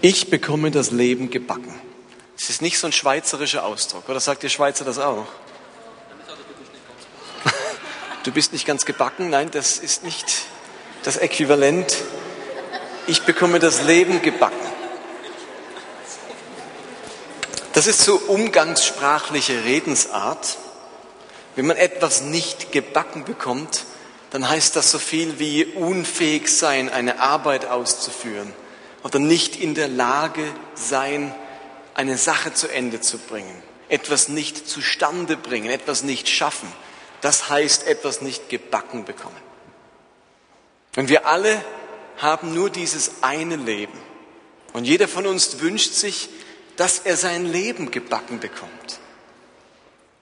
Ich bekomme das Leben gebacken. Das ist nicht so ein schweizerischer Ausdruck, oder sagt ihr Schweizer das auch? Du bist nicht ganz gebacken, nein, das ist nicht das Äquivalent. Ich bekomme das Leben gebacken. Das ist so umgangssprachliche Redensart. Wenn man etwas nicht gebacken bekommt, dann heißt das so viel wie unfähig sein, eine Arbeit auszuführen oder nicht in der Lage sein, eine Sache zu Ende zu bringen, etwas nicht zustande bringen, etwas nicht schaffen. Das heißt etwas nicht gebacken bekommen. Und wir alle haben nur dieses eine Leben. Und jeder von uns wünscht sich, dass er sein Leben gebacken bekommt,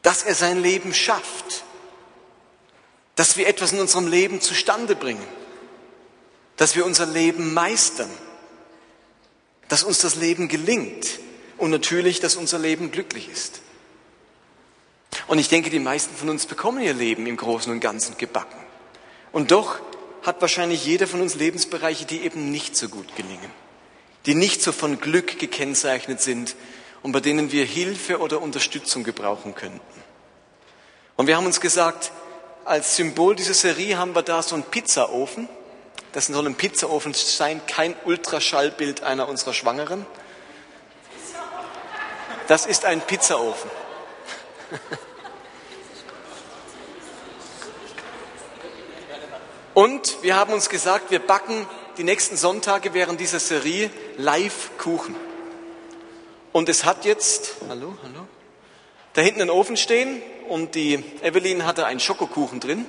dass er sein Leben schafft, dass wir etwas in unserem Leben zustande bringen, dass wir unser Leben meistern, dass uns das Leben gelingt und natürlich, dass unser Leben glücklich ist. Und ich denke, die meisten von uns bekommen ihr Leben im Großen und Ganzen gebacken. Und doch hat wahrscheinlich jeder von uns Lebensbereiche, die eben nicht so gut gelingen, die nicht so von Glück gekennzeichnet sind und bei denen wir Hilfe oder Unterstützung gebrauchen könnten. Und wir haben uns gesagt, als Symbol dieser Serie haben wir da so einen Pizzaofen. Das soll ein Pizzaofen sein, kein Ultraschallbild einer unserer Schwangeren. Das ist ein Pizzaofen. Und wir haben uns gesagt, wir backen die nächsten Sonntage während dieser Serie live Kuchen. Und es hat jetzt, hallo, hallo, da hinten einen Ofen stehen und die Evelyn hatte einen Schokokuchen drin.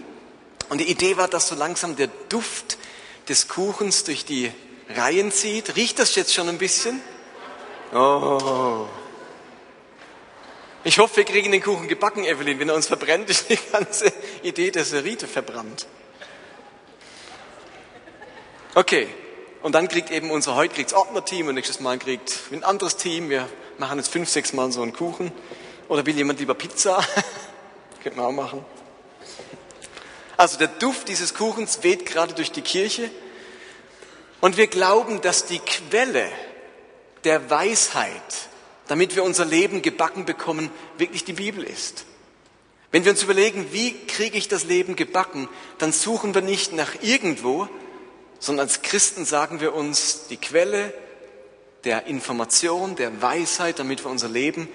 Und die Idee war, dass so langsam der Duft des Kuchens durch die Reihen zieht. Riecht das jetzt schon ein bisschen? Oh. Ich hoffe, wir kriegen den Kuchen gebacken, Evelyn. Wenn er uns verbrennt, ist die ganze Idee der Serite verbrannt. Okay. Und dann kriegt eben unser, heute kriegt Ordnerteam und nächstes Mal kriegt ein anderes Team. Wir machen jetzt fünf, sechs Mal so einen Kuchen. Oder will jemand lieber Pizza? Könnte man auch machen. Also der Duft dieses Kuchens weht gerade durch die Kirche. Und wir glauben, dass die Quelle der Weisheit, damit wir unser Leben gebacken bekommen, wirklich die Bibel ist. Wenn wir uns überlegen, wie kriege ich das Leben gebacken, dann suchen wir nicht nach irgendwo, sondern als Christen sagen wir uns, die Quelle der Information, der Weisheit, damit wir unser Leben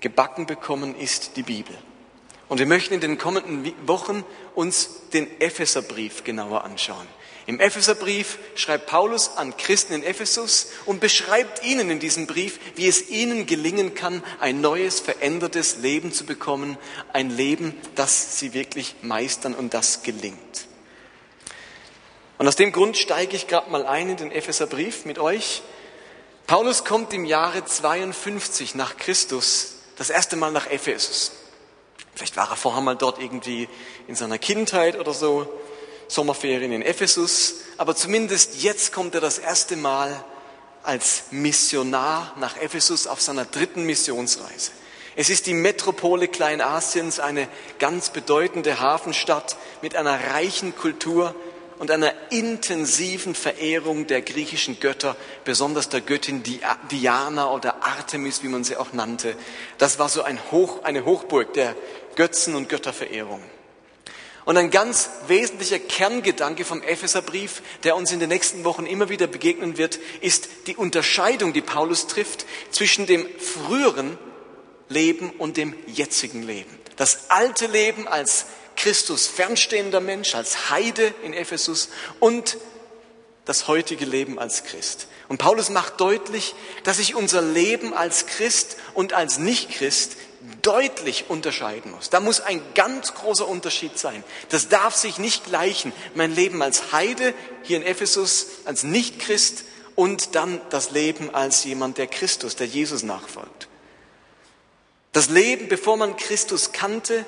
gebacken bekommen, ist die Bibel. Und wir möchten in den kommenden Wochen uns den Epheserbrief genauer anschauen. Im Epheserbrief schreibt Paulus an Christen in Ephesus und beschreibt ihnen in diesem Brief, wie es ihnen gelingen kann, ein neues, verändertes Leben zu bekommen, ein Leben, das sie wirklich meistern und das gelingt. Und aus dem Grund steige ich gerade mal ein in den Epheserbrief mit euch. Paulus kommt im Jahre 52 nach Christus das erste Mal nach Ephesus. Vielleicht war er vorher mal dort irgendwie in seiner Kindheit oder so, Sommerferien in Ephesus, aber zumindest jetzt kommt er das erste Mal als Missionar nach Ephesus auf seiner dritten Missionsreise. Es ist die Metropole Kleinasiens, eine ganz bedeutende Hafenstadt mit einer reichen Kultur, und einer intensiven Verehrung der griechischen Götter, besonders der Göttin Diana oder Artemis, wie man sie auch nannte. Das war so ein Hoch, eine Hochburg der Götzen- und Götterverehrung. Und ein ganz wesentlicher Kerngedanke vom Epheserbrief, der uns in den nächsten Wochen immer wieder begegnen wird, ist die Unterscheidung, die Paulus trifft zwischen dem früheren Leben und dem jetzigen Leben. Das alte Leben als Christus fernstehender Mensch, als Heide in Ephesus und das heutige Leben als Christ. Und Paulus macht deutlich, dass sich unser Leben als Christ und als Nicht-Christ deutlich unterscheiden muss. Da muss ein ganz großer Unterschied sein. Das darf sich nicht gleichen. Mein Leben als Heide hier in Ephesus, als Nicht-Christ und dann das Leben als jemand, der Christus, der Jesus nachfolgt. Das Leben, bevor man Christus kannte,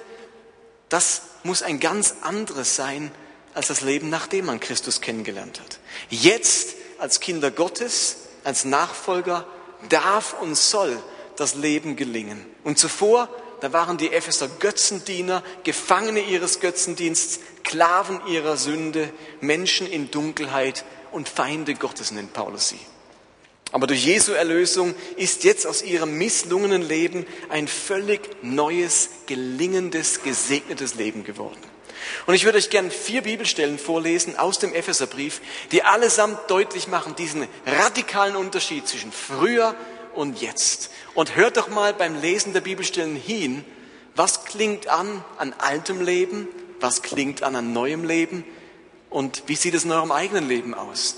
das muss ein ganz anderes sein als das Leben, nachdem man Christus kennengelernt hat. Jetzt als Kinder Gottes, als Nachfolger darf und soll das Leben gelingen. Und zuvor, da waren die Epheser Götzendiener, Gefangene ihres Götzendienstes, Sklaven ihrer Sünde, Menschen in Dunkelheit und Feinde Gottes nennt Paulus sie. Aber durch Jesu Erlösung ist jetzt aus ihrem misslungenen Leben ein völlig neues, gelingendes, gesegnetes Leben geworden. Und ich würde euch gern vier Bibelstellen vorlesen aus dem Epheserbrief, die allesamt deutlich machen diesen radikalen Unterschied zwischen früher und jetzt. Und hört doch mal beim Lesen der Bibelstellen hin, was klingt an an altem Leben, was klingt an an neuem Leben und wie sieht es in eurem eigenen Leben aus?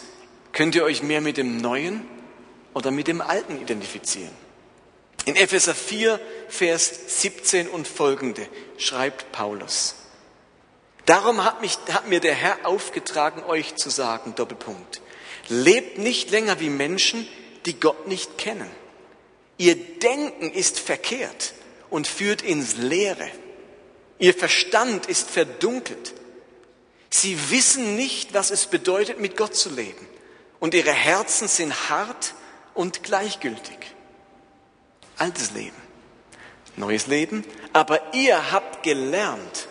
Könnt ihr euch mehr mit dem Neuen oder mit dem Alten identifizieren. In Epheser 4, Vers 17 und folgende schreibt Paulus. Darum hat, mich, hat mir der Herr aufgetragen, euch zu sagen, Doppelpunkt. Lebt nicht länger wie Menschen, die Gott nicht kennen. Ihr Denken ist verkehrt und führt ins Leere. Ihr Verstand ist verdunkelt. Sie wissen nicht, was es bedeutet, mit Gott zu leben. Und ihre Herzen sind hart und gleichgültig. Altes Leben, neues Leben. Aber ihr habt gelernt,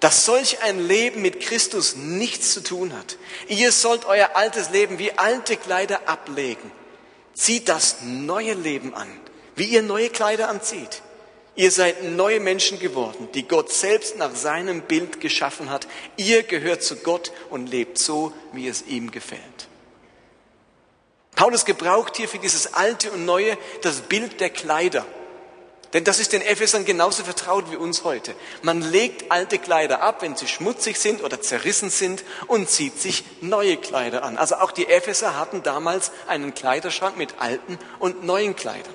dass solch ein Leben mit Christus nichts zu tun hat. Ihr sollt euer altes Leben wie alte Kleider ablegen. Zieht das neue Leben an, wie ihr neue Kleider anzieht. Ihr seid neue Menschen geworden, die Gott selbst nach seinem Bild geschaffen hat. Ihr gehört zu Gott und lebt so, wie es ihm gefällt. Paulus gebraucht hier für dieses Alte und Neue das Bild der Kleider. Denn das ist den Ephesern genauso vertraut wie uns heute. Man legt alte Kleider ab, wenn sie schmutzig sind oder zerrissen sind und zieht sich neue Kleider an. Also auch die Epheser hatten damals einen Kleiderschrank mit alten und neuen Kleidern.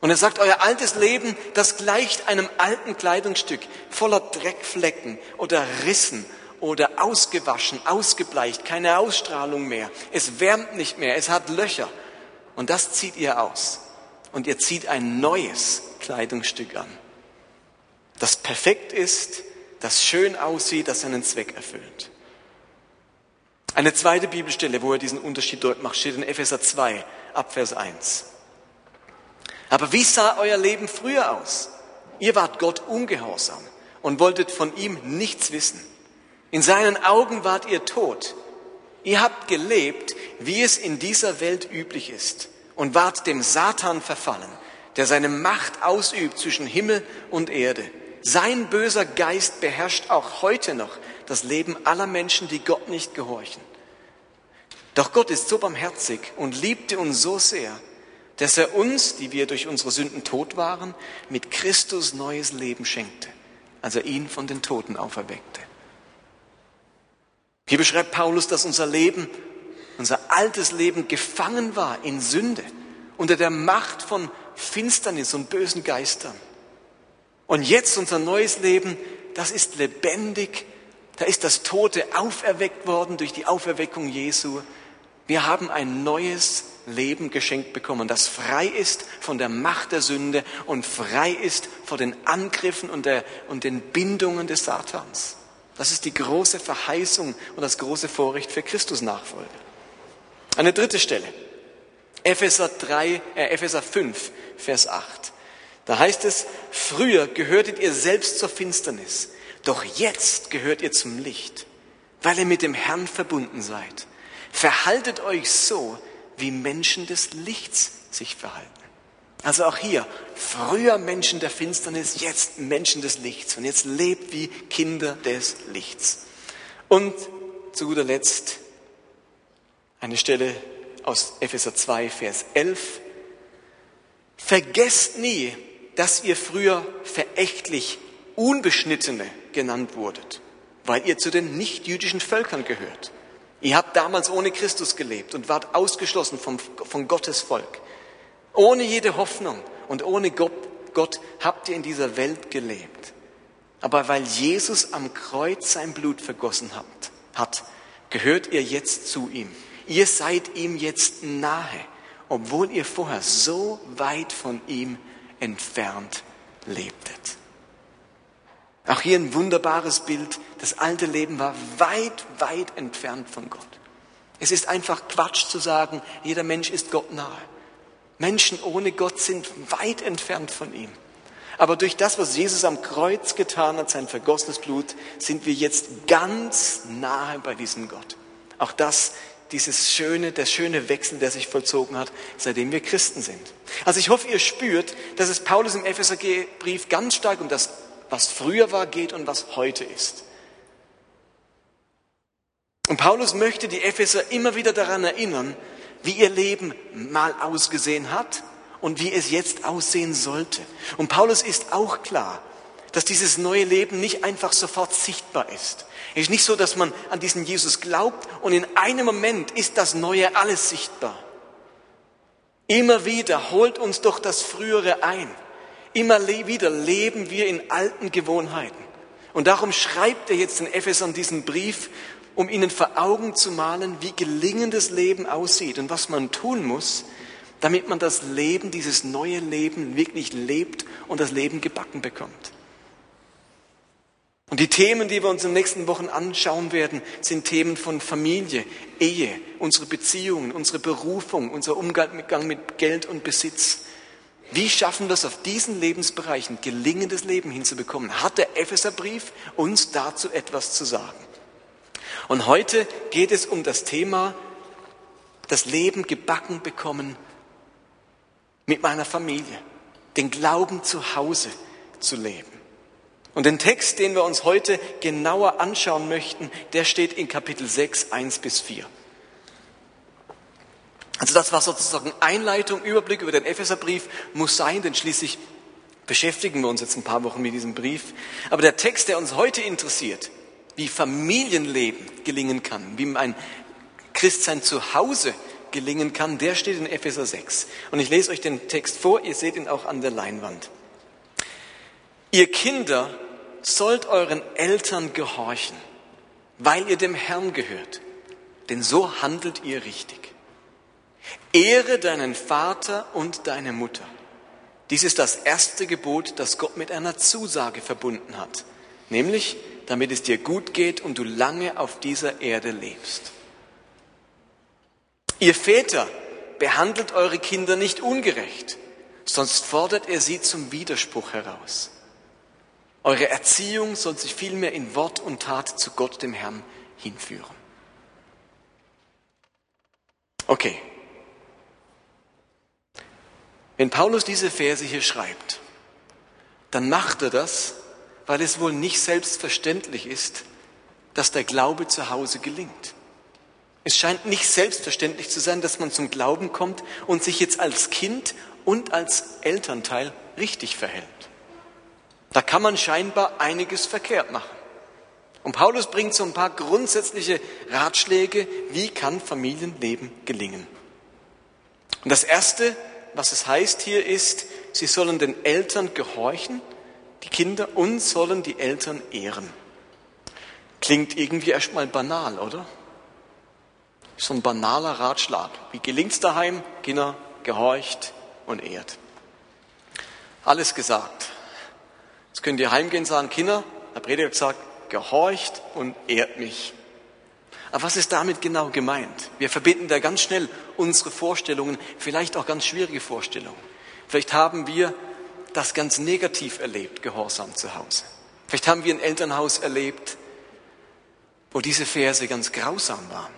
Und er sagt, euer altes Leben, das gleicht einem alten Kleidungsstück voller Dreckflecken oder Rissen oder ausgewaschen, ausgebleicht, keine Ausstrahlung mehr. Es wärmt nicht mehr, es hat Löcher. Und das zieht ihr aus. Und ihr zieht ein neues Kleidungsstück an, das perfekt ist, das schön aussieht, das seinen Zweck erfüllt. Eine zweite Bibelstelle, wo er diesen Unterschied dort macht, steht in Epheser 2, Abvers 1. Aber wie sah euer Leben früher aus? Ihr wart Gott ungehorsam und wolltet von ihm nichts wissen. In seinen Augen wart ihr tot. Ihr habt gelebt, wie es in dieser Welt üblich ist, und wart dem Satan verfallen, der seine Macht ausübt zwischen Himmel und Erde. Sein böser Geist beherrscht auch heute noch das Leben aller Menschen, die Gott nicht gehorchen. Doch Gott ist so barmherzig und liebte uns so sehr, dass er uns, die wir durch unsere Sünden tot waren, mit Christus neues Leben schenkte, als er ihn von den Toten auferweckte. Hier beschreibt Paulus, dass unser Leben, unser altes Leben gefangen war in Sünde, unter der Macht von Finsternis und bösen Geistern. Und jetzt unser neues Leben, das ist lebendig, da ist das Tote auferweckt worden durch die Auferweckung Jesu. Wir haben ein neues Leben geschenkt bekommen, das frei ist von der Macht der Sünde und frei ist vor den Angriffen und, der, und den Bindungen des Satans. Das ist die große Verheißung und das große Vorrecht für Christus Nachfolge. Eine dritte Stelle. Epheser 3, äh, Epheser 5, Vers 8. Da heißt es, früher gehörtet ihr selbst zur Finsternis, doch jetzt gehört ihr zum Licht, weil ihr mit dem Herrn verbunden seid. Verhaltet euch so, wie Menschen des Lichts sich verhalten. Also auch hier, früher Menschen der Finsternis, jetzt Menschen des Lichts. Und jetzt lebt wie Kinder des Lichts. Und zu guter Letzt eine Stelle aus Epheser 2, Vers 11. Vergesst nie, dass ihr früher verächtlich Unbeschnittene genannt wurdet, weil ihr zu den nichtjüdischen Völkern gehört. Ihr habt damals ohne Christus gelebt und wart ausgeschlossen vom, von Gottes Volk. Ohne jede Hoffnung und ohne Gott, habt ihr in dieser Welt gelebt. Aber weil Jesus am Kreuz sein Blut vergossen hat, hat, gehört ihr jetzt zu ihm. Ihr seid ihm jetzt nahe, obwohl ihr vorher so weit von ihm entfernt lebtet. Auch hier ein wunderbares Bild. Das alte Leben war weit, weit entfernt von Gott. Es ist einfach Quatsch zu sagen, jeder Mensch ist Gott nahe. Menschen ohne Gott sind weit entfernt von ihm. Aber durch das, was Jesus am Kreuz getan hat, sein vergossenes Blut, sind wir jetzt ganz nahe bei diesem Gott. Auch das dieses schöne, der schöne Wechsel, der sich vollzogen hat, seitdem wir Christen sind. Also ich hoffe, ihr spürt, dass es Paulus im Epheserbrief ganz stark um das, was früher war, geht und was heute ist. Und Paulus möchte die Epheser immer wieder daran erinnern, wie ihr Leben mal ausgesehen hat und wie es jetzt aussehen sollte. Und Paulus ist auch klar, dass dieses neue Leben nicht einfach sofort sichtbar ist. Es ist nicht so, dass man an diesen Jesus glaubt und in einem Moment ist das Neue alles sichtbar. Immer wieder holt uns doch das Frühere ein. Immer wieder leben wir in alten Gewohnheiten. Und darum schreibt er jetzt den Ephesern diesen Brief, um ihnen vor Augen zu malen, wie gelingendes Leben aussieht und was man tun muss, damit man das Leben, dieses neue Leben wirklich lebt und das Leben gebacken bekommt. Und die Themen, die wir uns in den nächsten Wochen anschauen werden, sind Themen von Familie, Ehe, unsere Beziehungen, unsere Berufung, unser Umgang mit Geld und Besitz. Wie schaffen wir es auf diesen Lebensbereichen, gelingendes Leben hinzubekommen? Hat der Epheserbrief uns dazu etwas zu sagen? Und heute geht es um das Thema, das Leben gebacken bekommen mit meiner Familie, den Glauben zu Hause zu leben. Und den Text, den wir uns heute genauer anschauen möchten, der steht in Kapitel 6, 1 bis 4. Also das war sozusagen Einleitung, Überblick über den Epheserbrief, muss sein, denn schließlich beschäftigen wir uns jetzt ein paar Wochen mit diesem Brief. Aber der Text, der uns heute interessiert, wie Familienleben gelingen kann, wie ein Christsein zu Hause gelingen kann, der steht in Epheser 6. Und ich lese euch den Text vor, ihr seht ihn auch an der Leinwand. Ihr Kinder sollt euren Eltern gehorchen, weil ihr dem Herrn gehört, denn so handelt ihr richtig. Ehre deinen Vater und deine Mutter. Dies ist das erste Gebot, das Gott mit einer Zusage verbunden hat, nämlich damit es dir gut geht und du lange auf dieser Erde lebst. Ihr Väter, behandelt eure Kinder nicht ungerecht, sonst fordert ihr sie zum Widerspruch heraus. Eure Erziehung soll sich vielmehr in Wort und Tat zu Gott, dem Herrn, hinführen. Okay. Wenn Paulus diese Verse hier schreibt, dann macht er das, weil es wohl nicht selbstverständlich ist, dass der Glaube zu Hause gelingt. Es scheint nicht selbstverständlich zu sein, dass man zum Glauben kommt und sich jetzt als Kind und als Elternteil richtig verhält. Da kann man scheinbar einiges verkehrt machen. Und Paulus bringt so ein paar grundsätzliche Ratschläge, wie kann Familienleben gelingen. Und das Erste, was es heißt hier ist, sie sollen den Eltern gehorchen die Kinder uns sollen die Eltern ehren. Klingt irgendwie erstmal banal, oder? So ein banaler Ratschlag. Wie gelingt's daheim? Kinder gehorcht und ehrt. Alles gesagt. Jetzt könnt ihr heimgehen und sagen, Kinder, der Prediger hat gesagt, gehorcht und ehrt mich. Aber was ist damit genau gemeint? Wir verbinden da ganz schnell unsere Vorstellungen, vielleicht auch ganz schwierige Vorstellungen. Vielleicht haben wir das ganz negativ erlebt, Gehorsam zu Hause. Vielleicht haben wir ein Elternhaus erlebt, wo diese Verse ganz grausam waren.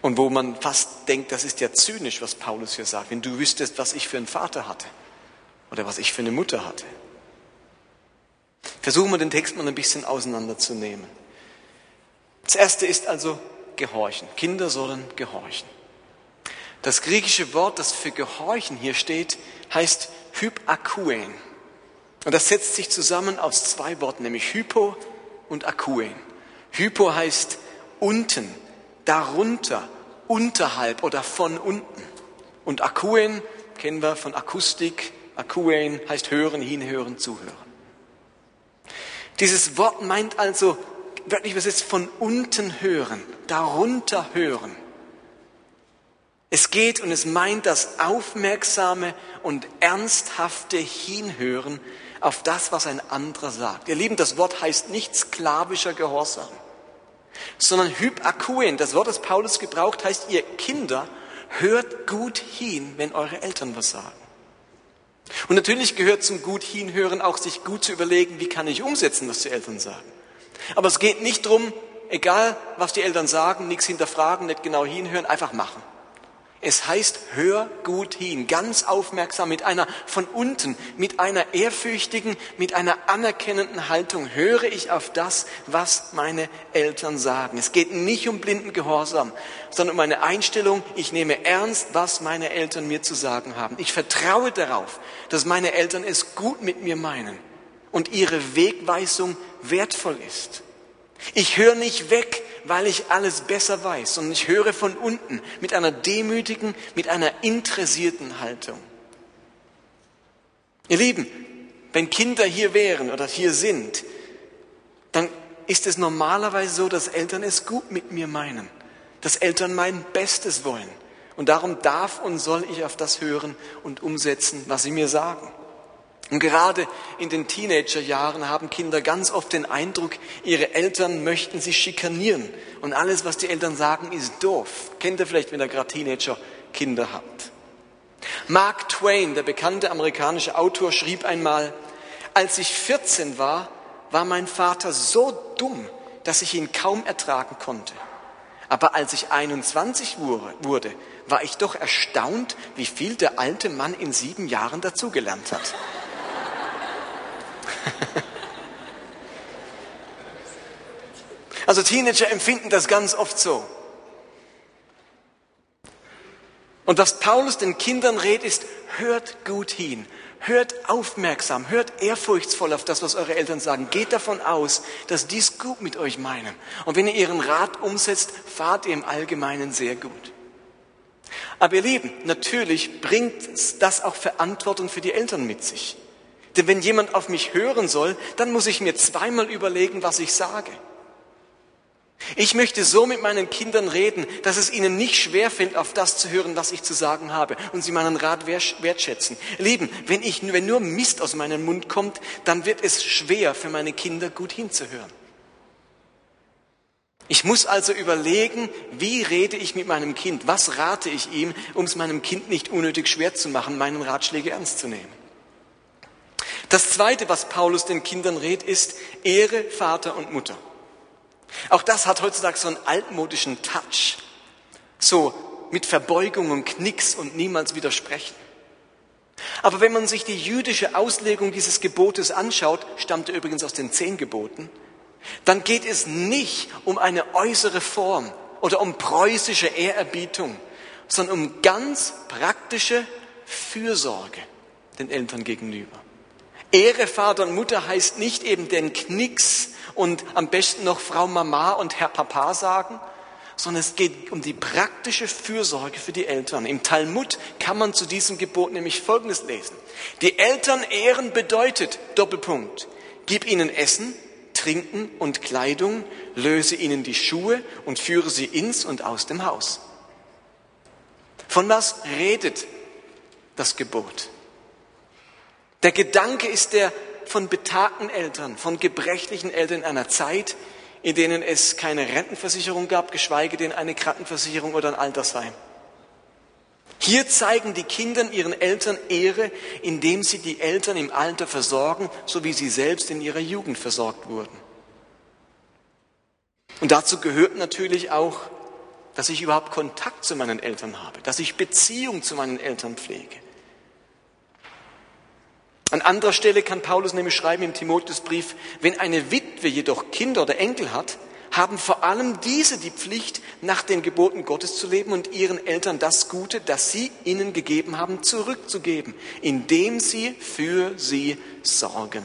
Und wo man fast denkt, das ist ja zynisch, was Paulus hier sagt, wenn du wüsstest, was ich für einen Vater hatte oder was ich für eine Mutter hatte. Versuchen wir den Text mal ein bisschen auseinanderzunehmen. Das erste ist also gehorchen. Kinder sollen gehorchen. Das griechische Wort, das für Gehorchen hier steht, heißt Hypakuen. Und das setzt sich zusammen aus zwei Worten, nämlich Hypo und Akuen. Hypo heißt unten, darunter, unterhalb oder von unten. Und Akuen kennen wir von Akustik. Akuen heißt hören, hinhören, zuhören. Dieses Wort meint also, wörtlich übersetzt, von unten hören, darunter hören. Es geht und es meint das aufmerksame und ernsthafte Hinhören auf das, was ein anderer sagt. Ihr Lieben, das Wort heißt nicht sklavischer Gehorsam, sondern Hypakuen. Das Wort, das Paulus gebraucht, heißt, ihr Kinder, hört gut hin, wenn eure Eltern was sagen. Und natürlich gehört zum gut hinhören auch, sich gut zu überlegen, wie kann ich umsetzen, was die Eltern sagen. Aber es geht nicht darum, egal was die Eltern sagen, nichts hinterfragen, nicht genau hinhören, einfach machen. Es heißt, hör gut hin, ganz aufmerksam, mit einer von unten, mit einer ehrfürchtigen, mit einer anerkennenden Haltung höre ich auf das, was meine Eltern sagen. Es geht nicht um blinden Gehorsam, sondern um eine Einstellung, ich nehme ernst, was meine Eltern mir zu sagen haben. Ich vertraue darauf, dass meine Eltern es gut mit mir meinen und ihre Wegweisung wertvoll ist. Ich höre nicht weg, weil ich alles besser weiß, sondern ich höre von unten mit einer demütigen, mit einer interessierten Haltung. Ihr Lieben, wenn Kinder hier wären oder hier sind, dann ist es normalerweise so, dass Eltern es gut mit mir meinen, dass Eltern mein Bestes wollen. Und darum darf und soll ich auf das hören und umsetzen, was sie mir sagen. Und gerade in den Teenagerjahren haben Kinder ganz oft den Eindruck, ihre Eltern möchten sie schikanieren. Und alles, was die Eltern sagen, ist doof. Kennt ihr vielleicht, wenn ihr gerade Teenager-Kinder habt. Mark Twain, der bekannte amerikanische Autor, schrieb einmal, als ich 14 war, war mein Vater so dumm, dass ich ihn kaum ertragen konnte. Aber als ich 21 wurde, war ich doch erstaunt, wie viel der alte Mann in sieben Jahren dazugelernt hat. Also Teenager empfinden das ganz oft so. Und was Paulus den Kindern rät, ist, hört gut hin, hört aufmerksam, hört ehrfurchtsvoll auf das, was eure Eltern sagen. Geht davon aus, dass dies gut mit euch meinen. Und wenn ihr ihren Rat umsetzt, fahrt ihr im Allgemeinen sehr gut. Aber ihr Lieben, natürlich bringt das auch Verantwortung für die Eltern mit sich. Denn wenn jemand auf mich hören soll, dann muss ich mir zweimal überlegen, was ich sage. Ich möchte so mit meinen Kindern reden, dass es ihnen nicht schwerfällt, auf das zu hören, was ich zu sagen habe und sie meinen Rat wertschätzen. Lieben, wenn, ich, wenn nur Mist aus meinem Mund kommt, dann wird es schwer für meine Kinder gut hinzuhören. Ich muss also überlegen, wie rede ich mit meinem Kind, was rate ich ihm, um es meinem Kind nicht unnötig schwer zu machen, meinen Ratschläge ernst zu nehmen. Das Zweite, was Paulus den Kindern rät, ist Ehre Vater und Mutter. Auch das hat heutzutage so einen altmodischen Touch. So mit Verbeugung und Knicks und niemals widersprechen. Aber wenn man sich die jüdische Auslegung dieses Gebotes anschaut, stammt er übrigens aus den zehn Geboten, dann geht es nicht um eine äußere Form oder um preußische Ehrerbietung, sondern um ganz praktische Fürsorge den Eltern gegenüber. Ehre Vater und Mutter heißt nicht eben den Knicks und am besten noch Frau Mama und Herr Papa sagen, sondern es geht um die praktische Fürsorge für die Eltern. Im Talmud kann man zu diesem Gebot nämlich Folgendes lesen. Die Eltern ehren bedeutet, Doppelpunkt, gib ihnen Essen, Trinken und Kleidung, löse ihnen die Schuhe und führe sie ins und aus dem Haus. Von was redet das Gebot? Der Gedanke ist der von betagten Eltern, von gebrechlichen Eltern in einer Zeit, in denen es keine Rentenversicherung gab, geschweige denn eine Krankenversicherung oder ein Altersheim. Hier zeigen die Kinder ihren Eltern Ehre, indem sie die Eltern im Alter versorgen, so wie sie selbst in ihrer Jugend versorgt wurden. Und dazu gehört natürlich auch, dass ich überhaupt Kontakt zu meinen Eltern habe, dass ich Beziehung zu meinen Eltern pflege. An anderer Stelle kann Paulus nämlich schreiben im Timotheusbrief, wenn eine Witwe jedoch Kinder oder Enkel hat, haben vor allem diese die Pflicht, nach den Geboten Gottes zu leben und ihren Eltern das Gute, das sie ihnen gegeben haben, zurückzugeben, indem sie für sie sorgen.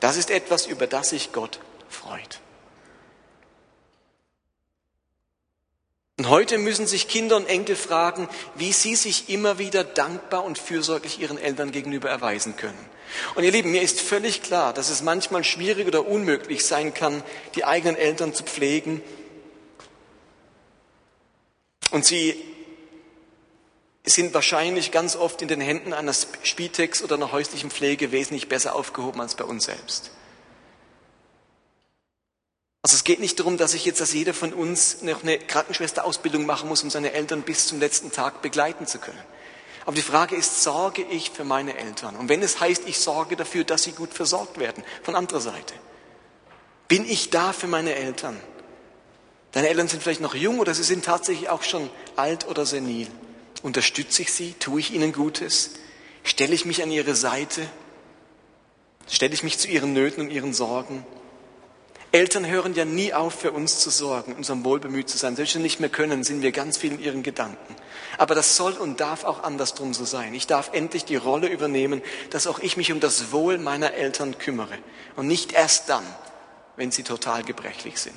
Das ist etwas, über das sich Gott freut. Und heute müssen sich Kinder und Enkel fragen, wie sie sich immer wieder dankbar und fürsorglich ihren Eltern gegenüber erweisen können. Und ihr Lieben, mir ist völlig klar, dass es manchmal schwierig oder unmöglich sein kann, die eigenen Eltern zu pflegen. Und sie sind wahrscheinlich ganz oft in den Händen einer Spitex oder einer häuslichen Pflege wesentlich besser aufgehoben als bei uns selbst. Also es geht nicht darum, dass ich jetzt, dass jeder von uns noch eine Krankenschwesterausbildung machen muss, um seine Eltern bis zum letzten Tag begleiten zu können. Aber die Frage ist, sorge ich für meine Eltern? Und wenn es heißt, ich sorge dafür, dass sie gut versorgt werden, von anderer Seite. Bin ich da für meine Eltern? Deine Eltern sind vielleicht noch jung oder sie sind tatsächlich auch schon alt oder senil. Unterstütze ich sie? Tue ich ihnen Gutes? Stelle ich mich an ihre Seite? Stelle ich mich zu ihren Nöten und ihren Sorgen? Eltern hören ja nie auf, für uns zu sorgen, unserem Wohl bemüht zu sein. Selbst wenn wir nicht mehr können, sind wir ganz viel in ihren Gedanken. Aber das soll und darf auch andersrum so sein. Ich darf endlich die Rolle übernehmen, dass auch ich mich um das Wohl meiner Eltern kümmere. Und nicht erst dann, wenn sie total gebrechlich sind.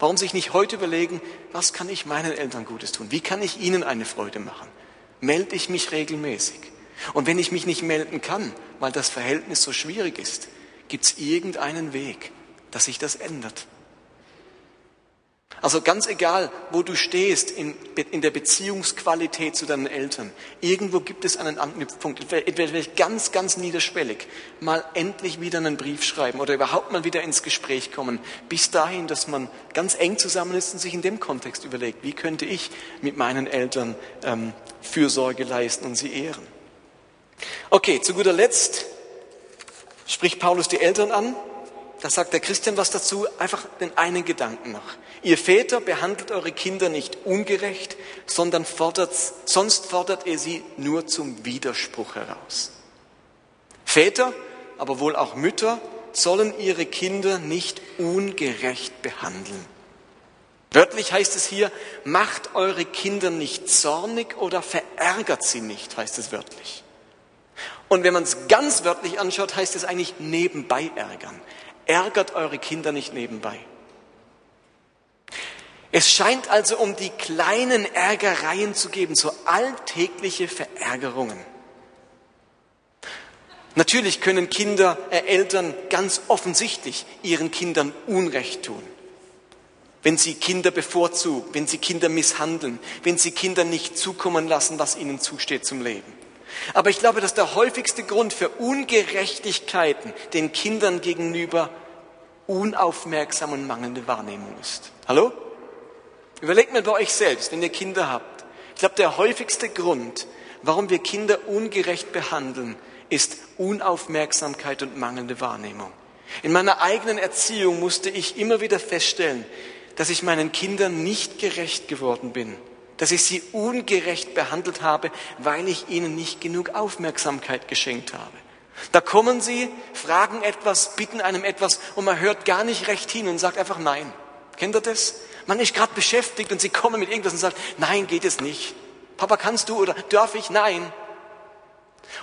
Warum sich nicht heute überlegen, was kann ich meinen Eltern Gutes tun? Wie kann ich ihnen eine Freude machen? Melde ich mich regelmäßig? Und wenn ich mich nicht melden kann, weil das Verhältnis so schwierig ist, gibt es irgendeinen Weg, dass sich das ändert. Also ganz egal, wo du stehst in, in, der Beziehungsqualität zu deinen Eltern, irgendwo gibt es einen Anknüpfpunkt, entweder ganz, ganz niederschwellig, mal endlich wieder einen Brief schreiben oder überhaupt mal wieder ins Gespräch kommen, bis dahin, dass man ganz eng zusammen ist und sich in dem Kontext überlegt, wie könnte ich mit meinen Eltern ähm, Fürsorge leisten und sie ehren. Okay, zu guter Letzt spricht Paulus die Eltern an da sagt der Christian was dazu, einfach den einen Gedanken noch. Ihr Väter behandelt eure Kinder nicht ungerecht, sondern fordert, sonst fordert ihr sie nur zum Widerspruch heraus. Väter, aber wohl auch Mütter, sollen ihre Kinder nicht ungerecht behandeln. Wörtlich heißt es hier, macht eure Kinder nicht zornig oder verärgert sie nicht, heißt es wörtlich. Und wenn man es ganz wörtlich anschaut, heißt es eigentlich nebenbei ärgern. Ärgert eure Kinder nicht nebenbei. Es scheint also um die kleinen Ärgereien zu geben, so alltägliche Verärgerungen. Natürlich können Kinder, äh, Eltern ganz offensichtlich ihren Kindern Unrecht tun. Wenn sie Kinder bevorzugen, wenn sie Kinder misshandeln, wenn sie Kinder nicht zukommen lassen, was ihnen zusteht zum Leben. Aber ich glaube, dass der häufigste Grund für Ungerechtigkeiten den Kindern gegenüber unaufmerksam und mangelnde Wahrnehmung ist. Hallo? Überlegt mal bei euch selbst, wenn ihr Kinder habt. Ich glaube, der häufigste Grund, warum wir Kinder ungerecht behandeln, ist Unaufmerksamkeit und mangelnde Wahrnehmung. In meiner eigenen Erziehung musste ich immer wieder feststellen, dass ich meinen Kindern nicht gerecht geworden bin dass ich sie ungerecht behandelt habe, weil ich ihnen nicht genug Aufmerksamkeit geschenkt habe. Da kommen sie, fragen etwas, bitten einem etwas und man hört gar nicht recht hin und sagt einfach nein. Kennt ihr das? Man ist gerade beschäftigt und sie kommen mit irgendwas und sagt, nein, geht es nicht. Papa, kannst du oder darf ich? Nein.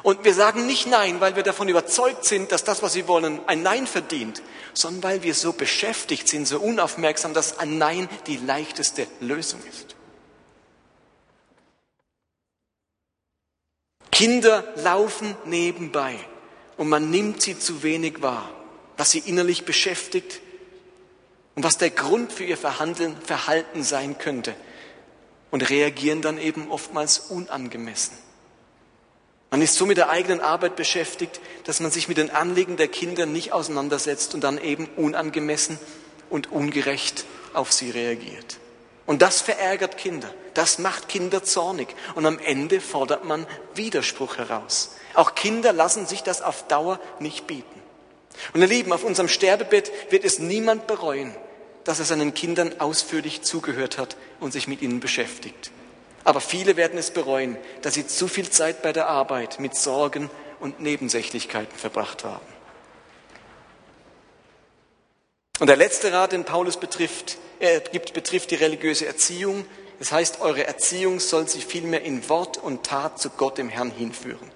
Und wir sagen nicht Nein, weil wir davon überzeugt sind, dass das, was sie wollen, ein Nein verdient, sondern weil wir so beschäftigt sind, so unaufmerksam, dass ein Nein die leichteste Lösung ist. Kinder laufen nebenbei und man nimmt sie zu wenig wahr, was sie innerlich beschäftigt und was der Grund für ihr Verhandeln, Verhalten sein könnte und reagieren dann eben oftmals unangemessen. Man ist so mit der eigenen Arbeit beschäftigt, dass man sich mit den Anliegen der Kinder nicht auseinandersetzt und dann eben unangemessen und ungerecht auf sie reagiert. Und das verärgert Kinder. Das macht Kinder zornig. Und am Ende fordert man Widerspruch heraus. Auch Kinder lassen sich das auf Dauer nicht bieten. Und ihr Lieben, auf unserem Sterbebett wird es niemand bereuen, dass er seinen Kindern ausführlich zugehört hat und sich mit ihnen beschäftigt. Aber viele werden es bereuen, dass sie zu viel Zeit bei der Arbeit mit Sorgen und Nebensächlichkeiten verbracht haben. Und der letzte Rat, den Paulus betrifft, er gibt, betrifft die religiöse Erziehung. Das heißt, eure Erziehung soll sich vielmehr in Wort und Tat zu Gott, dem Herrn, hinführen.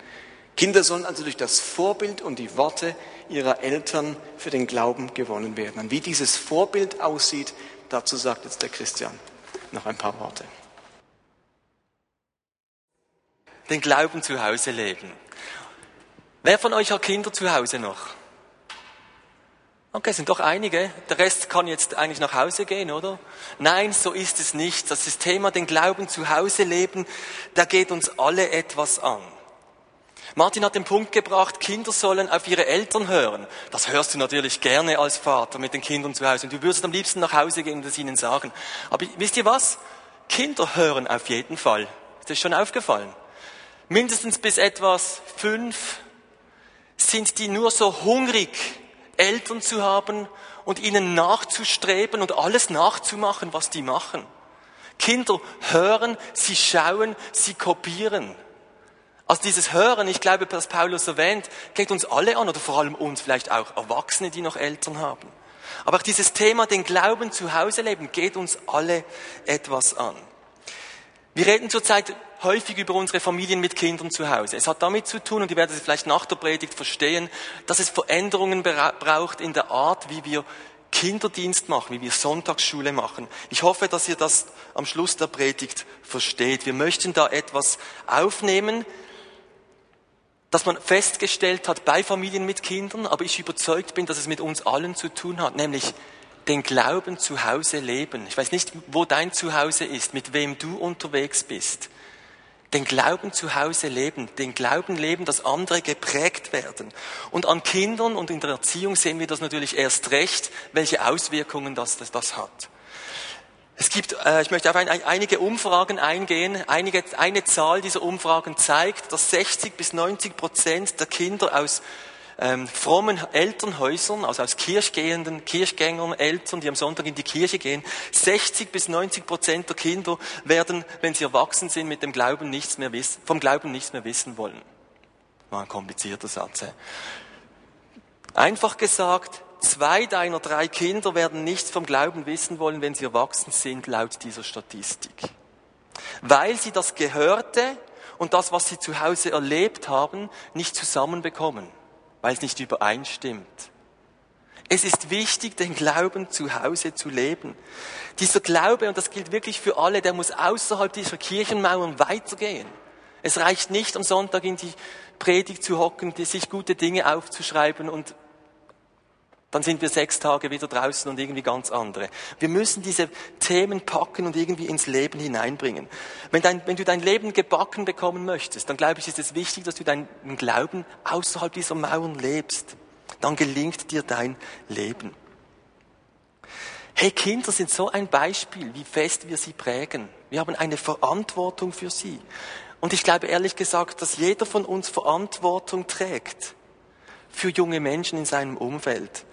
Kinder sollen also durch das Vorbild und die Worte ihrer Eltern für den Glauben gewonnen werden. Und wie dieses Vorbild aussieht, dazu sagt jetzt der Christian noch ein paar Worte. Den Glauben zu Hause leben. Wer von euch hat Kinder zu Hause noch? Okay, sind doch einige. Der Rest kann jetzt eigentlich nach Hause gehen, oder? Nein, so ist es nicht. Das ist Thema, den Glauben zu Hause leben, da geht uns alle etwas an. Martin hat den Punkt gebracht, Kinder sollen auf ihre Eltern hören. Das hörst du natürlich gerne als Vater mit den Kindern zu Hause. Und du würdest am liebsten nach Hause gehen und es ihnen sagen. Aber wisst ihr was? Kinder hören auf jeden Fall. Ist das schon aufgefallen? Mindestens bis etwas fünf sind die nur so hungrig Eltern zu haben und ihnen nachzustreben und alles nachzumachen, was die machen. Kinder hören, sie schauen, sie kopieren. Also dieses Hören, ich glaube, was Paulus erwähnt, geht uns alle an oder vor allem uns, vielleicht auch Erwachsene, die noch Eltern haben. Aber auch dieses Thema, den Glauben zu Hause leben, geht uns alle etwas an. Wir reden zurzeit häufig über unsere Familien mit Kindern zu Hause. Es hat damit zu tun, und ihr werdet es vielleicht nach der Predigt verstehen, dass es Veränderungen braucht in der Art, wie wir Kinderdienst machen, wie wir Sonntagsschule machen. Ich hoffe, dass ihr das am Schluss der Predigt versteht. Wir möchten da etwas aufnehmen, das man festgestellt hat bei Familien mit Kindern, aber ich überzeugt bin, dass es mit uns allen zu tun hat, nämlich den Glauben zu Hause leben. Ich weiß nicht, wo dein Zuhause ist, mit wem du unterwegs bist. Den Glauben zu Hause leben, den Glauben leben, dass andere geprägt werden. Und an Kindern und in der Erziehung sehen wir das natürlich erst recht, welche Auswirkungen das, das, das hat. Es gibt, äh, ich möchte auf ein, einige Umfragen eingehen. Einige, eine Zahl dieser Umfragen zeigt, dass 60 bis 90 Prozent der Kinder aus ähm, frommen Elternhäusern, also aus kirchgehenden, Kirchgängern, Eltern, die am Sonntag in die Kirche gehen, 60 bis 90 Prozent der Kinder werden, wenn sie erwachsen sind, mit dem Glauben nichts mehr wissen, vom Glauben nichts mehr wissen wollen. War ein komplizierter Satz. He? Einfach gesagt, Zwei deiner drei Kinder werden nichts vom Glauben wissen wollen, wenn sie erwachsen sind, laut dieser Statistik. Weil sie das Gehörte und das, was sie zu Hause erlebt haben, nicht zusammenbekommen, weil es nicht übereinstimmt. Es ist wichtig, den Glauben zu Hause zu leben. Dieser Glaube, und das gilt wirklich für alle, der muss außerhalb dieser Kirchenmauern weitergehen. Es reicht nicht, am Sonntag in die Predigt zu hocken, sich gute Dinge aufzuschreiben und dann sind wir sechs Tage wieder draußen und irgendwie ganz andere. Wir müssen diese Themen packen und irgendwie ins Leben hineinbringen. Wenn, dein, wenn du dein Leben gebacken bekommen möchtest, dann glaube ich, ist es wichtig, dass du deinen Glauben außerhalb dieser Mauern lebst. Dann gelingt dir dein Leben. Hey, Kinder sind so ein Beispiel, wie fest wir sie prägen. Wir haben eine Verantwortung für sie. Und ich glaube ehrlich gesagt, dass jeder von uns Verantwortung trägt für junge Menschen in seinem Umfeld.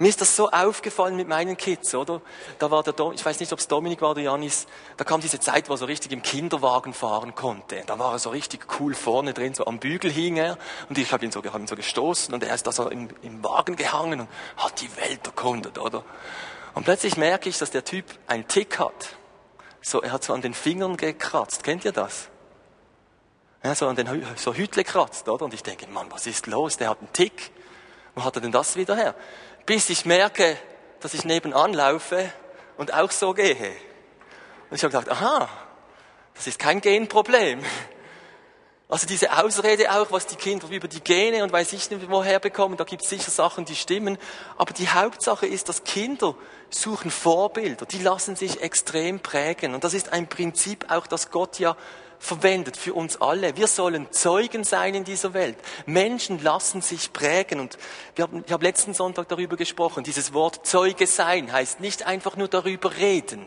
Mir ist das so aufgefallen mit meinen Kids, oder? Da war der, Dom, ich weiß nicht, ob es Dominik war oder Janis, da kam diese Zeit, wo er so richtig im Kinderwagen fahren konnte. Da war er so richtig cool vorne drin, so am Bügel hing er und ich habe ihn, so, hab ihn so gestoßen und er ist da so im, im Wagen gehangen und hat die Welt erkundet, oder? Und plötzlich merke ich, dass der Typ einen Tick hat. So, er hat so an den Fingern gekratzt. Kennt ihr das? Ja, so an den so Hütle kratzt, oder? Und ich denke, Mann, was ist los? Der hat einen Tick. Wo hat er denn das wieder her? bis ich merke, dass ich nebenan laufe und auch so gehe. Und ich habe gesagt, aha, das ist kein Genproblem. Also diese Ausrede auch, was die Kinder über die Gene und weiß ich nicht woher bekommen, da gibt es sicher Sachen, die stimmen. Aber die Hauptsache ist, dass Kinder suchen Vorbilder, die lassen sich extrem prägen. Und das ist ein Prinzip auch, das Gott ja verwendet für uns alle. Wir sollen Zeugen sein in dieser Welt. Menschen lassen sich prägen. Und wir haben, ich habe letzten Sonntag darüber gesprochen. Dieses Wort Zeuge sein heißt nicht einfach nur darüber reden.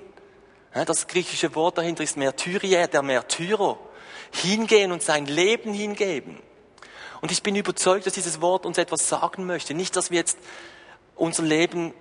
Das griechische Wort dahinter ist Märtyrier, der Märtyrer. Hingehen und sein Leben hingeben. Und ich bin überzeugt, dass dieses Wort uns etwas sagen möchte. Nicht, dass wir jetzt unser Leben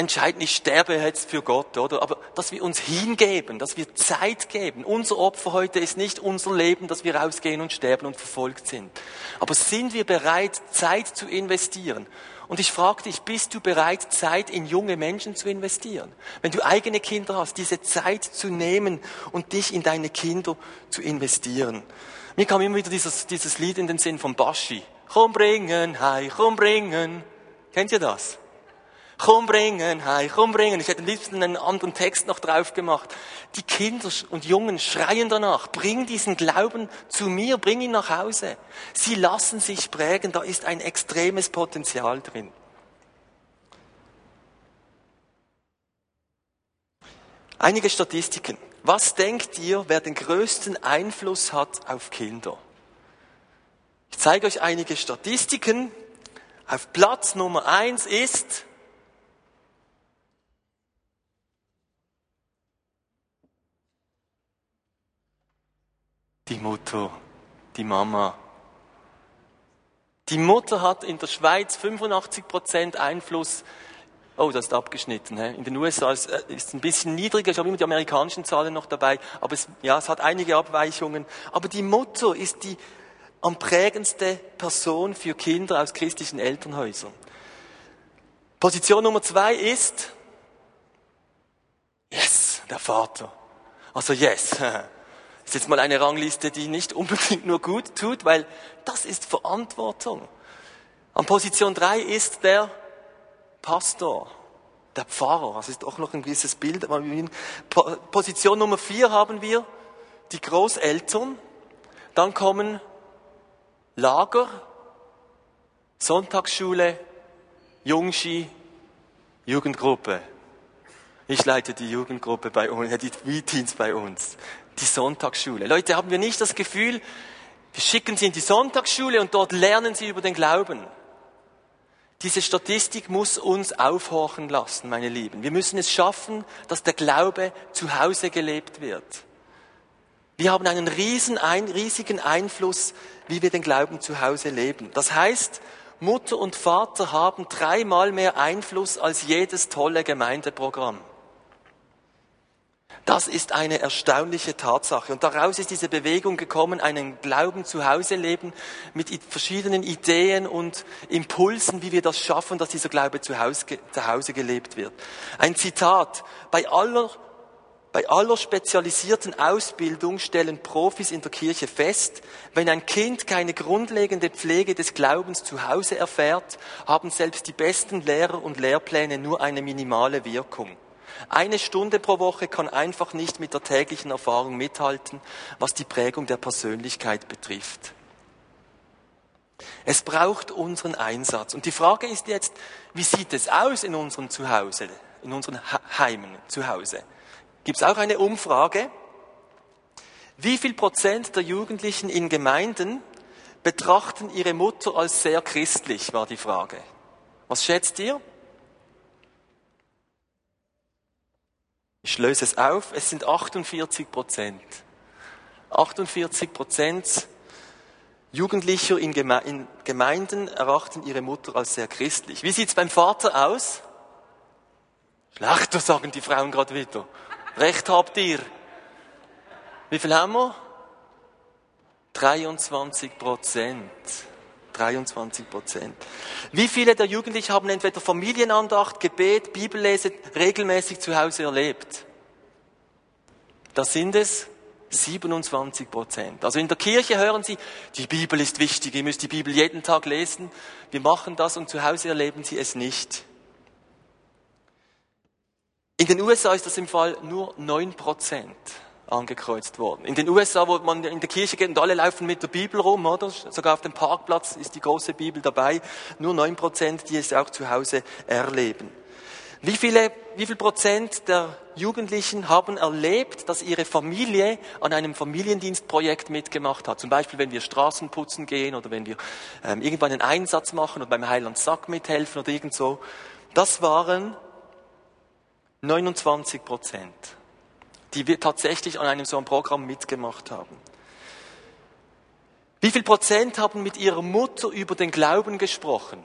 entscheiden, ich sterbe jetzt für Gott, oder? Aber dass wir uns hingeben, dass wir Zeit geben. Unser Opfer heute ist nicht unser Leben, dass wir rausgehen und sterben und verfolgt sind. Aber sind wir bereit, Zeit zu investieren? Und ich frage dich, bist du bereit, Zeit in junge Menschen zu investieren? Wenn du eigene Kinder hast, diese Zeit zu nehmen und dich in deine Kinder zu investieren. Mir kam immer wieder dieses, dieses Lied in den Sinn von Baschi. Komm bringen, hi, komm bringen. Kennt ihr das? Komm bringen, hey, komm bringen. Ich hätte am liebsten einen anderen Text noch drauf gemacht. Die Kinder und Jungen schreien danach, bring diesen Glauben zu mir, bring ihn nach Hause. Sie lassen sich prägen, da ist ein extremes Potenzial drin. Einige Statistiken. Was denkt ihr, wer den größten Einfluss hat auf Kinder? Ich zeige euch einige Statistiken. Auf Platz Nummer eins ist die Mutter, die Mama, Die Mutter hat in der Schweiz 85 Prozent Einfluss. Oh, das ist abgeschnitten. He? In den USA ist es ein bisschen niedriger. Ich habe immer die amerikanischen Zahlen noch dabei. Aber es, ja, es hat einige Abweichungen. Aber die Mutter ist die am prägendste Person für Kinder aus christlichen Elternhäusern. Position Nummer zwei ist, yes, der Vater. Also yes. ist jetzt mal eine Rangliste, die nicht unbedingt nur gut tut, weil das ist Verantwortung. An Position drei ist der Pastor, der Pfarrer. Das ist auch noch ein gewisses Bild. Position Nummer vier haben wir die Großeltern. Dann kommen Lager, Sonntagsschule, Jungski, Jugendgruppe. Ich leite die Jugendgruppe bei uns, die V-Teens bei uns. Die Sonntagsschule. Leute, haben wir nicht das Gefühl, wir schicken sie in die Sonntagsschule und dort lernen sie über den Glauben. Diese Statistik muss uns aufhorchen lassen, meine Lieben. Wir müssen es schaffen, dass der Glaube zu Hause gelebt wird. Wir haben einen riesen, ein, riesigen Einfluss, wie wir den Glauben zu Hause leben. Das heißt, Mutter und Vater haben dreimal mehr Einfluss als jedes tolle Gemeindeprogramm. Das ist eine erstaunliche Tatsache. Und daraus ist diese Bewegung gekommen, einen Glauben zu Hause leben, mit verschiedenen Ideen und Impulsen, wie wir das schaffen, dass dieser Glaube zu Hause, zu Hause gelebt wird. Ein Zitat. Bei aller bei aller spezialisierten Ausbildung stellen Profis in der Kirche fest, wenn ein Kind keine grundlegende Pflege des Glaubens zu Hause erfährt, haben selbst die besten Lehrer und Lehrpläne nur eine minimale Wirkung. Eine Stunde pro Woche kann einfach nicht mit der täglichen Erfahrung mithalten, was die Prägung der Persönlichkeit betrifft. Es braucht unseren Einsatz. Und die Frage ist jetzt, wie sieht es aus in unserem Zuhause, in unseren Heimen zu Hause? gibt es auch eine Umfrage. Wie viel Prozent der Jugendlichen in Gemeinden betrachten ihre Mutter als sehr christlich, war die Frage. Was schätzt ihr? Ich löse es auf, es sind 48 Prozent. 48 Prozent Jugendlicher in Gemeinden erachten ihre Mutter als sehr christlich. Wie sieht's beim Vater aus? Schlechter, sagen die Frauen gerade wieder. Recht habt ihr. Wie viel haben wir? 23 Prozent. 23 Prozent. Wie viele der Jugendlichen haben entweder Familienandacht, Gebet, Bibellese regelmäßig zu Hause erlebt? Da sind es 27 Prozent. Also in der Kirche hören sie, die Bibel ist wichtig, ihr müsst die Bibel jeden Tag lesen. Wir machen das und zu Hause erleben sie es nicht. In den USA ist das im Fall nur 9 Prozent angekreuzt worden. In den USA, wo man in der Kirche geht und alle laufen mit der Bibel rum, oder? Sogar auf dem Parkplatz ist die große Bibel dabei. Nur 9 Prozent, die es auch zu Hause erleben. Wie viele, wie viel Prozent der Jugendlichen haben erlebt, dass ihre Familie an einem Familiendienstprojekt mitgemacht hat? Zum Beispiel, wenn wir Straßen putzen gehen oder wenn wir ähm, irgendwann einen Einsatz machen oder beim Heiland Sack mithelfen oder irgend so. Das waren 29 Prozent, die wir tatsächlich an einem so einem Programm mitgemacht haben. Wie viel Prozent haben mit ihrer Mutter über den Glauben gesprochen?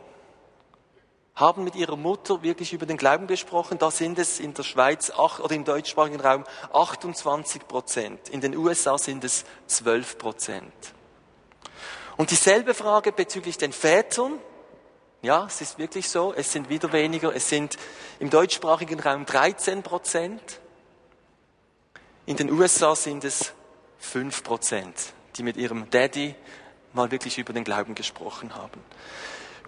Haben mit ihrer Mutter wirklich über den Glauben gesprochen? Da sind es in der Schweiz oder im deutschsprachigen Raum 28 Prozent. In den USA sind es 12 Prozent. Und dieselbe Frage bezüglich den Vätern. Ja, es ist wirklich so. Es sind wieder weniger. Es sind im deutschsprachigen Raum 13 Prozent. In den USA sind es 5 Prozent, die mit ihrem Daddy mal wirklich über den Glauben gesprochen haben.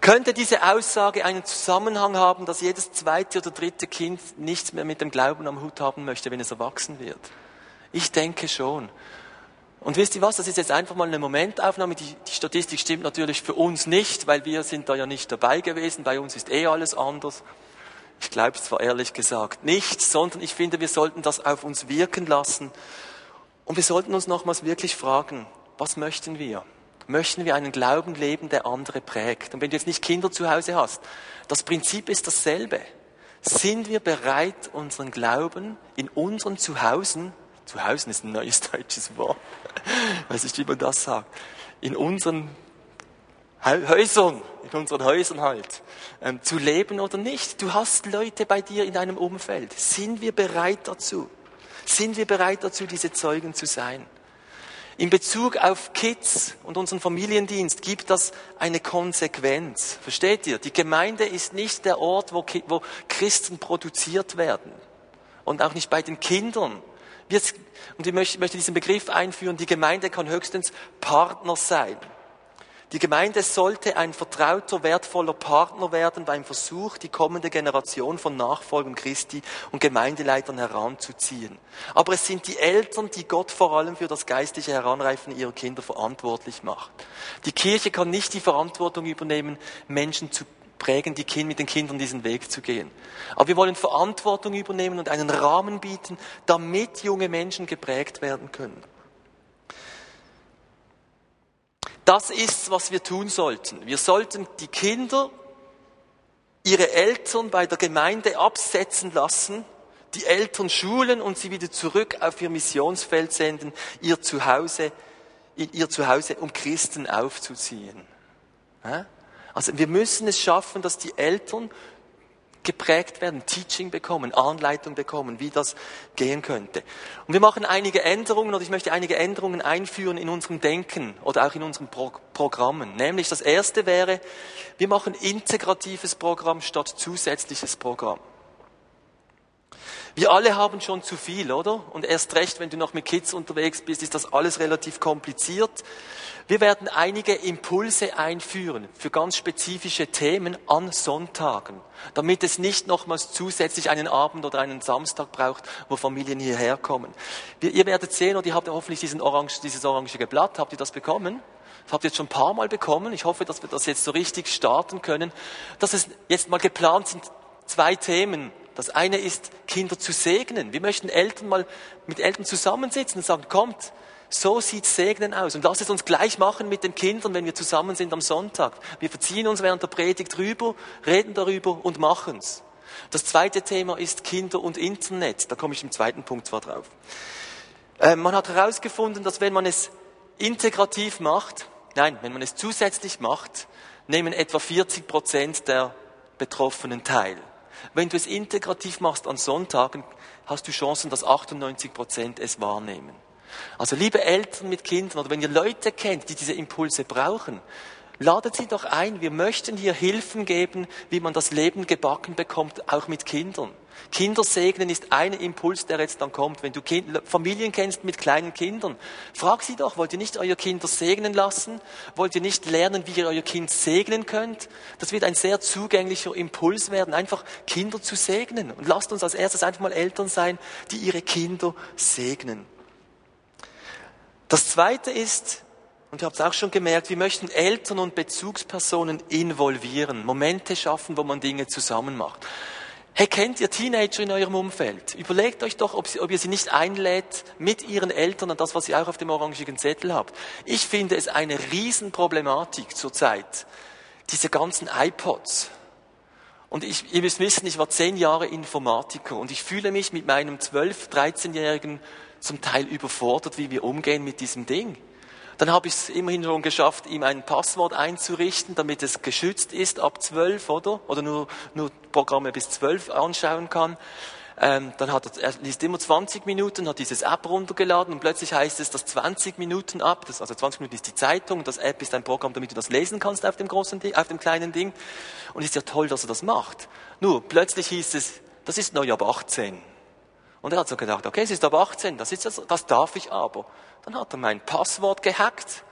Könnte diese Aussage einen Zusammenhang haben, dass jedes zweite oder dritte Kind nichts mehr mit dem Glauben am Hut haben möchte, wenn es erwachsen wird? Ich denke schon. Und wisst ihr was, das ist jetzt einfach mal eine Momentaufnahme. Die, die, Statistik stimmt natürlich für uns nicht, weil wir sind da ja nicht dabei gewesen. Bei uns ist eh alles anders. Ich glaube zwar ehrlich gesagt nicht, sondern ich finde, wir sollten das auf uns wirken lassen. Und wir sollten uns nochmals wirklich fragen, was möchten wir? Möchten wir einen Glauben leben, der andere prägt? Und wenn du jetzt nicht Kinder zu Hause hast, das Prinzip ist dasselbe. Sind wir bereit, unseren Glauben in unseren Zuhausen Zuhause ist ein neues deutsches Wort. Weiß nicht, wie man das sagt. In unseren Häusern, in unseren Häusern halt, ähm, zu leben oder nicht. Du hast Leute bei dir in deinem Umfeld. Sind wir bereit dazu? Sind wir bereit dazu, diese Zeugen zu sein? In Bezug auf Kids und unseren Familiendienst gibt das eine Konsequenz. Versteht ihr? Die Gemeinde ist nicht der Ort, wo, wo Christen produziert werden. Und auch nicht bei den Kindern. und ich möchte, möchte diesen Begriff einführen, die Gemeinde kann höchstens Partner sein. Die Gemeinde sollte ein vertrauter, wertvoller Partner werden beim Versuch, die kommende Generation von Nachfolgern Christi und Gemeindeleitern heranzuziehen. Aber es sind die Eltern, die Gott vor allem für das geistliche Heranreifen ihrer Kinder verantwortlich macht. Die Kirche kann nicht die Verantwortung übernehmen, Menschen zu prägen, die kind, mit den Kindern diesen Weg zu gehen. Aber wir wollen Verantwortung übernehmen und einen Rahmen bieten, damit junge Menschen geprägt werden können. Das ist, was wir tun sollten. Wir sollten die Kinder, ihre Eltern bei der Gemeinde absetzen lassen, die Eltern schulen und sie wieder zurück auf ihr Missionsfeld senden, ihr Zuhause, in ihr Zuhause, um Christen aufzuziehen. Also wir müssen es schaffen, dass die Eltern geprägt werden, Teaching bekommen, Anleitung bekommen, wie das gehen könnte. Und wir machen einige Änderungen oder ich möchte einige Änderungen einführen in unserem Denken oder auch in unseren Pro Programmen. Nämlich das erste wäre, wir machen integratives Programm statt zusätzliches Programm. Wir alle haben schon zu viel, oder? Und erst recht, wenn du noch mit Kids unterwegs bist, ist das alles relativ kompliziert. Wir werden einige Impulse einführen für ganz spezifische Themen an Sonntagen, damit es nicht nochmals zusätzlich einen Abend oder einen Samstag braucht, wo Familien hierher kommen. Ihr werdet sehen, und ihr habt hoffentlich diesen Orange, dieses orangige Blatt, habt ihr das bekommen? Das habt ihr jetzt schon ein paar Mal bekommen. Ich hoffe, dass wir das jetzt so richtig starten können. Dass es jetzt mal geplant sind, zwei Themen das eine ist, Kinder zu segnen. Wir möchten Eltern mal mit Eltern zusammensitzen und sagen, kommt, so sieht Segnen aus. Und lass es uns gleich machen mit den Kindern, wenn wir zusammen sind am Sonntag. Wir verziehen uns während der Predigt drüber, reden darüber und machen's. Das zweite Thema ist Kinder und Internet. Da komme ich im zweiten Punkt zwar drauf. Äh, man hat herausgefunden, dass wenn man es integrativ macht, nein, wenn man es zusätzlich macht, nehmen etwa 40 Prozent der Betroffenen teil. Wenn du es integrativ machst an Sonntagen, hast du Chancen, dass 98 Prozent es wahrnehmen. Also liebe Eltern mit Kindern oder wenn ihr Leute kennt, die diese Impulse brauchen, ladet sie doch ein. Wir möchten hier Hilfen geben, wie man das Leben gebacken bekommt, auch mit Kindern. Kinder segnen ist ein Impuls, der jetzt dann kommt. Wenn du kind, Familien kennst mit kleinen Kindern, frag sie doch, wollt ihr nicht euer Kind segnen lassen? Wollt ihr nicht lernen, wie ihr euer Kind segnen könnt? Das wird ein sehr zugänglicher Impuls werden, einfach Kinder zu segnen. Und lasst uns als erstes einfach mal Eltern sein, die ihre Kinder segnen. Das zweite ist, und ihr habt es auch schon gemerkt, wir möchten Eltern und Bezugspersonen involvieren, Momente schaffen, wo man Dinge zusammen macht. Hey, kennt ihr Teenager in eurem Umfeld? Überlegt euch doch, ob, sie, ob ihr sie nicht einlädt mit ihren Eltern an das, was ihr auch auf dem orangigen Zettel habt. Ich finde es eine Riesenproblematik zurzeit. Diese ganzen iPods. Und ich, ihr müsst wissen, ich war zehn Jahre Informatiker und ich fühle mich mit meinem 12-, 13-Jährigen zum Teil überfordert, wie wir umgehen mit diesem Ding. Dann habe ich es immerhin schon geschafft, ihm ein Passwort einzurichten, damit es geschützt ist ab zwölf, oder? Oder nur, nur Programme bis zwölf anschauen kann. Ähm, dann hat er, er liest immer 20 Minuten, hat dieses App runtergeladen und plötzlich heißt es, dass 20 Minuten ab, das, also 20 Minuten ist die Zeitung, das App ist ein Programm, damit du das lesen kannst auf dem großen auf dem kleinen Ding. Und ist ja toll, dass er das macht. Nur, plötzlich hieß es, das ist neu ab 18. Und er hat so gedacht, okay, es ist ab 18, das, ist das, das darf ich aber. Dann hat er mein Passwort gehackt.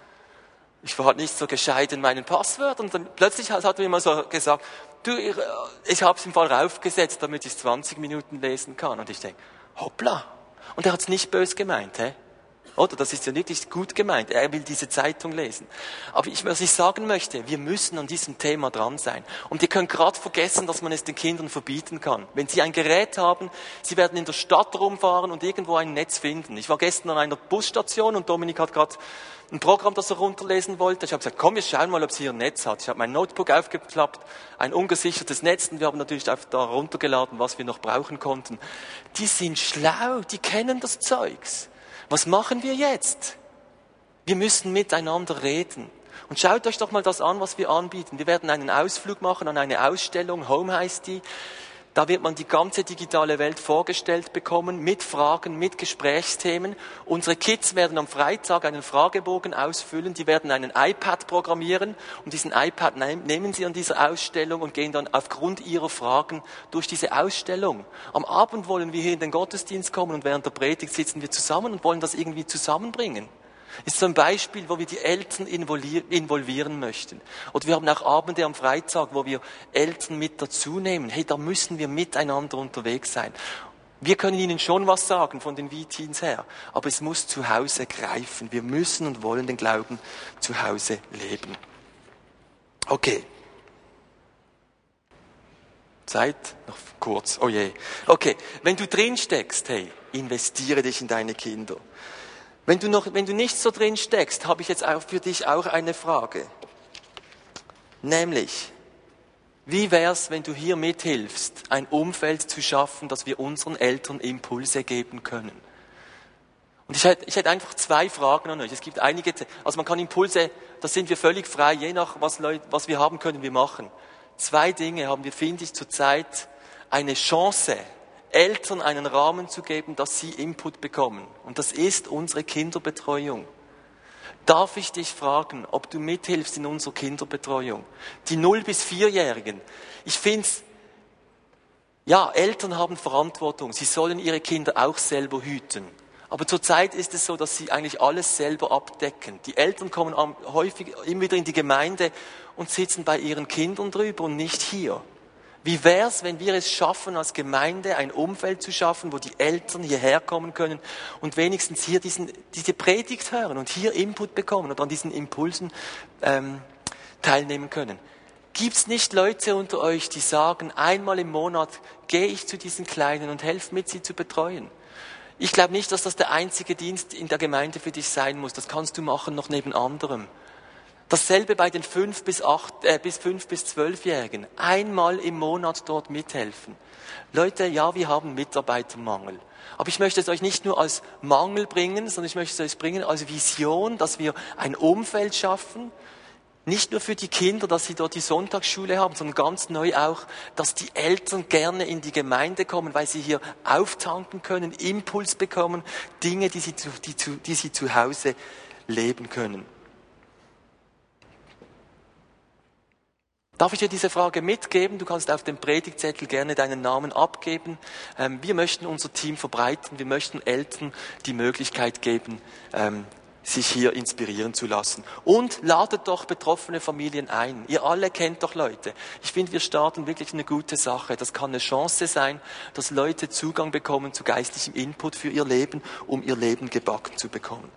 Ich war halt nicht so gescheit in meinen Passwörtern. Und dann plötzlich hat er mir mal so gesagt, du, ich, ich habe es im Fall raufgesetzt, damit ich 20 Minuten lesen kann. Und ich denke, hoppla. Und er hat es nicht bös gemeint, hä? Oder? Das ist ja wirklich gut gemeint. Er will diese Zeitung lesen. Aber ich, was ich sagen möchte, wir müssen an diesem Thema dran sein. Und ihr könnt gerade vergessen, dass man es den Kindern verbieten kann. Wenn sie ein Gerät haben, sie werden in der Stadt rumfahren und irgendwo ein Netz finden. Ich war gestern an einer Busstation und Dominik hat gerade ein Programm, das er runterlesen wollte. Ich habe gesagt, komm, wir schauen mal, ob es hier ein Netz hat. Ich habe mein Notebook aufgeklappt, ein ungesichertes Netz und wir haben natürlich da runtergeladen, was wir noch brauchen konnten. Die sind schlau, die kennen das Zeugs. Was machen wir jetzt? Wir müssen miteinander reden. Und schaut euch doch mal das an, was wir anbieten. Wir werden einen Ausflug machen an eine Ausstellung, Home heißt die. Da wird man die ganze digitale Welt vorgestellt bekommen, mit Fragen, mit Gesprächsthemen. Unsere Kids werden am Freitag einen Fragebogen ausfüllen, die werden einen iPad programmieren und diesen iPad nehmen sie an dieser Ausstellung und gehen dann aufgrund ihrer Fragen durch diese Ausstellung. Am Abend wollen wir hier in den Gottesdienst kommen und während der Predigt sitzen wir zusammen und wollen das irgendwie zusammenbringen ist so ein Beispiel, wo wir die Eltern involvieren möchten. Oder wir haben auch Abende am Freitag, wo wir Eltern mit dazu nehmen. Hey, da müssen wir miteinander unterwegs sein. Wir können Ihnen schon was sagen von den V-Teens her, aber es muss zu Hause greifen. Wir müssen und wollen den Glauben zu Hause leben. Okay. Zeit noch kurz. Oh je. Okay. Wenn du drin steckst, hey, investiere dich in deine Kinder. Wenn du, noch, wenn du nicht so drin steckst, habe ich jetzt auch für dich auch eine Frage. Nämlich, wie wär's, wenn du hier mithilfst, ein Umfeld zu schaffen, dass wir unseren Eltern Impulse geben können? Und ich hätte, ich hätte einfach zwei Fragen an euch. Es gibt einige, also man kann Impulse, da sind wir völlig frei, je nach was, Leute, was wir haben, können wir machen. Zwei Dinge haben wir, finde ich, zurzeit eine Chance, Eltern einen Rahmen zu geben, dass sie Input bekommen. Und das ist unsere Kinderbetreuung. Darf ich dich fragen, ob du mithilfst in unserer Kinderbetreuung? Die 0- bis 4-Jährigen. Ich finde ja, Eltern haben Verantwortung. Sie sollen ihre Kinder auch selber hüten. Aber zurzeit ist es so, dass sie eigentlich alles selber abdecken. Die Eltern kommen häufig immer wieder in die Gemeinde und sitzen bei ihren Kindern drüber und nicht hier. Wie wär's, wenn wir es schaffen, als Gemeinde ein Umfeld zu schaffen, wo die Eltern hierher kommen können und wenigstens hier diesen, diese Predigt hören und hier Input bekommen und an diesen Impulsen ähm, teilnehmen können? Gibt's nicht Leute unter euch, die sagen, einmal im Monat gehe ich zu diesen Kleinen und helfe mit, sie zu betreuen? Ich glaube nicht, dass das der einzige Dienst in der Gemeinde für dich sein muss. Das kannst du machen noch neben anderem. Dasselbe bei den fünf bis acht, äh, bis fünf bis zwölfjährigen. Einmal im Monat dort mithelfen. Leute, ja, wir haben Mitarbeitermangel. Aber ich möchte es euch nicht nur als Mangel bringen, sondern ich möchte es euch bringen als Vision, dass wir ein Umfeld schaffen, nicht nur für die Kinder, dass sie dort die Sonntagsschule haben, sondern ganz neu auch, dass die Eltern gerne in die Gemeinde kommen, weil sie hier auftanken können, Impuls bekommen, Dinge, die sie zu, die, die sie zu Hause leben können. Darf ich dir diese Frage mitgeben? Du kannst auf dem Predigtzettel gerne deinen Namen abgeben. Ähm, wir möchten unser Team verbreiten. Wir möchten Eltern die Möglichkeit geben, ähm, sich hier inspirieren zu lassen. Und ladet doch betroffene Familien ein. Ihr alle kennt doch Leute. Ich finde, wir starten wirklich eine gute Sache. Das kann eine Chance sein, dass Leute Zugang bekommen zu geistlichem Input für ihr Leben, um ihr Leben gebacken zu bekommen.